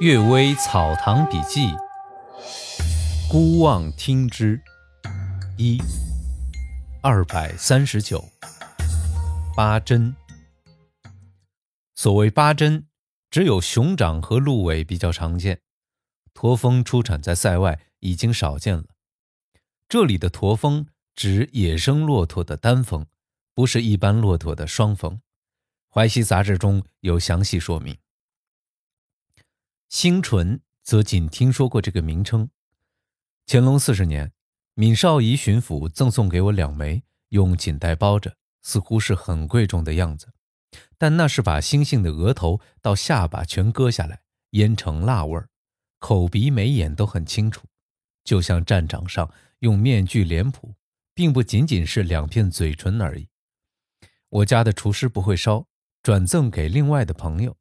《岳微草堂笔记》孤望听之一二百三十九八珍。所谓八珍，只有熊掌和鹿尾比较常见，驼峰出产在塞外已经少见了。这里的驼峰指野生骆驼的单峰，不是一般骆驼的双峰。《淮西杂志》中有详细说明。星纯则仅听说过这个名称。乾隆四十年，闵绍仪巡抚赠送给我两枚，用锦袋包着，似乎是很贵重的样子。但那是把猩猩的额头到下巴全割下来，腌成辣味儿，口鼻眉眼都很清楚，就像战场上用面具脸谱，并不仅仅是两片嘴唇而已。我家的厨师不会烧，转赠给另外的朋友。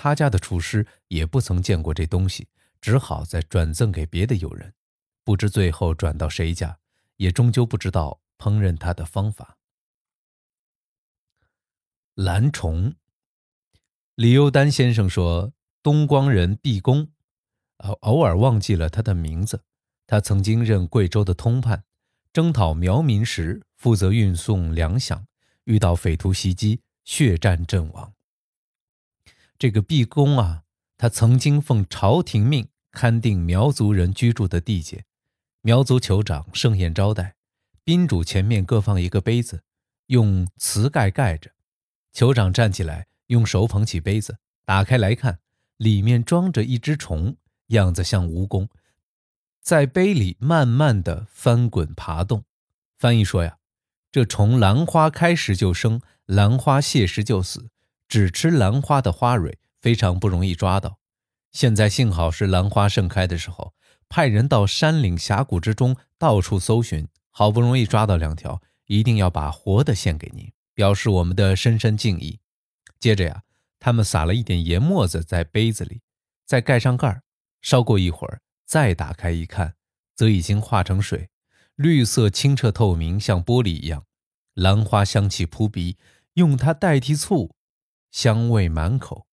他家的厨师也不曾见过这东西，只好再转赠给别的友人，不知最后转到谁家，也终究不知道烹饪它的方法。蓝虫，李幼丹先生说，东光人毕公，偶偶尔忘记了他的名字。他曾经任贵州的通判，征讨苗民时负责运送粮饷，遇到匪徒袭击，血战阵亡。这个毕公啊，他曾经奉朝廷命勘定苗族人居住的地界，苗族酋长盛宴招待，宾主前面各放一个杯子，用瓷盖盖着。酋长站起来，用手捧起杯子，打开来看，里面装着一只虫，样子像蜈蚣，在杯里慢慢的翻滚爬动。翻译说呀，这虫兰花开时就生，兰花谢时就死。只吃兰花的花蕊非常不容易抓到，现在幸好是兰花盛开的时候，派人到山岭峡谷之中到处搜寻，好不容易抓到两条，一定要把活的献给您，表示我们的深深敬意。接着呀，他们撒了一点盐沫子在杯子里，再盖上盖儿，烧过一会儿，再打开一看，则已经化成水，绿色清澈透明，像玻璃一样，兰花香气扑鼻，用它代替醋。香味满口，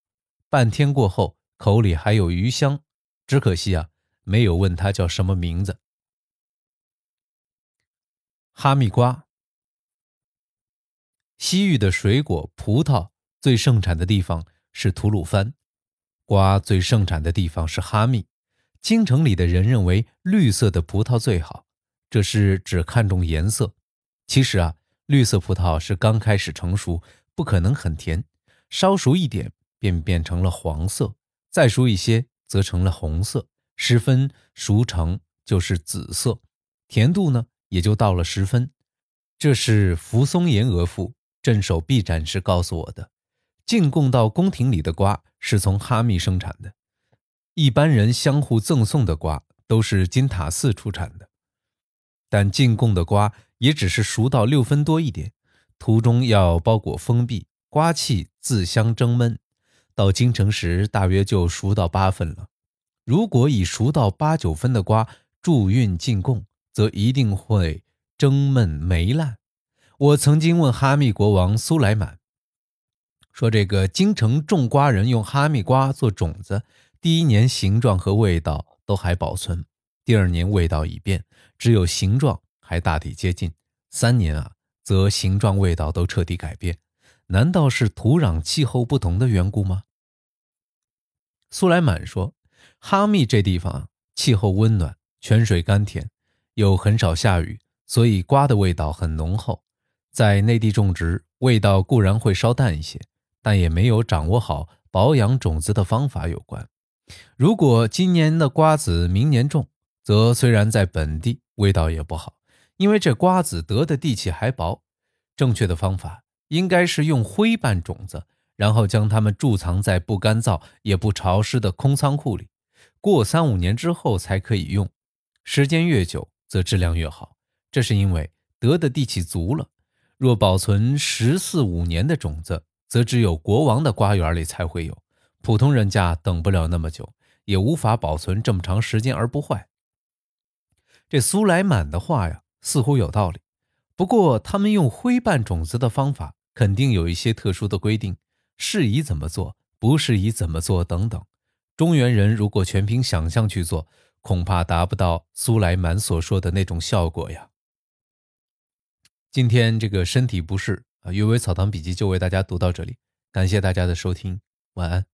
半天过后，口里还有余香。只可惜啊，没有问它叫什么名字。哈密瓜，西域的水果葡萄最盛产的地方是吐鲁番，瓜最盛产的地方是哈密。京城里的人认为绿色的葡萄最好，这是只看重颜色。其实啊，绿色葡萄是刚开始成熟，不可能很甜。稍熟一点，便变成了黄色；再熟一些，则成了红色；十分熟成就是紫色，甜度呢也就到了十分。这是扶松岩额驸镇守毕展时告诉我的。进贡到宫廷里的瓜是从哈密生产的，一般人相互赠送的瓜都是金塔寺出产的，但进贡的瓜也只是熟到六分多一点，途中要包裹封闭。瓜气自相蒸焖，到京城时大约就熟到八分了。如果以熟到八九分的瓜驻运进贡，则一定会蒸焖霉烂。我曾经问哈密国王苏莱满，说这个京城种瓜人用哈密瓜做种子，第一年形状和味道都还保存，第二年味道已变，只有形状还大体接近，三年啊，则形状味道都彻底改变。难道是土壤气候不同的缘故吗？苏莱满说：“哈密这地方气候温暖，泉水甘甜，又很少下雨，所以瓜的味道很浓厚。在内地种植，味道固然会稍淡一些，但也没有掌握好保养种子的方法有关。如果今年的瓜子明年种，则虽然在本地味道也不好，因为这瓜子得的地气还薄。正确的方法。”应该是用灰拌种子，然后将它们贮藏在不干燥也不潮湿的空仓库里，过三五年之后才可以用。时间越久，则质量越好。这是因为得的地气足了。若保存十四五年的种子，则只有国王的瓜园里才会有，普通人家等不了那么久，也无法保存这么长时间而不坏。这苏莱满的话呀，似乎有道理。不过，他们用灰拌种子的方法肯定有一些特殊的规定，适宜怎么做，不适宜怎么做等等。中原人如果全凭想象去做，恐怕达不到苏莱曼所说的那种效果呀。今天这个身体不适啊，《阅微草堂笔记》就为大家读到这里，感谢大家的收听，晚安。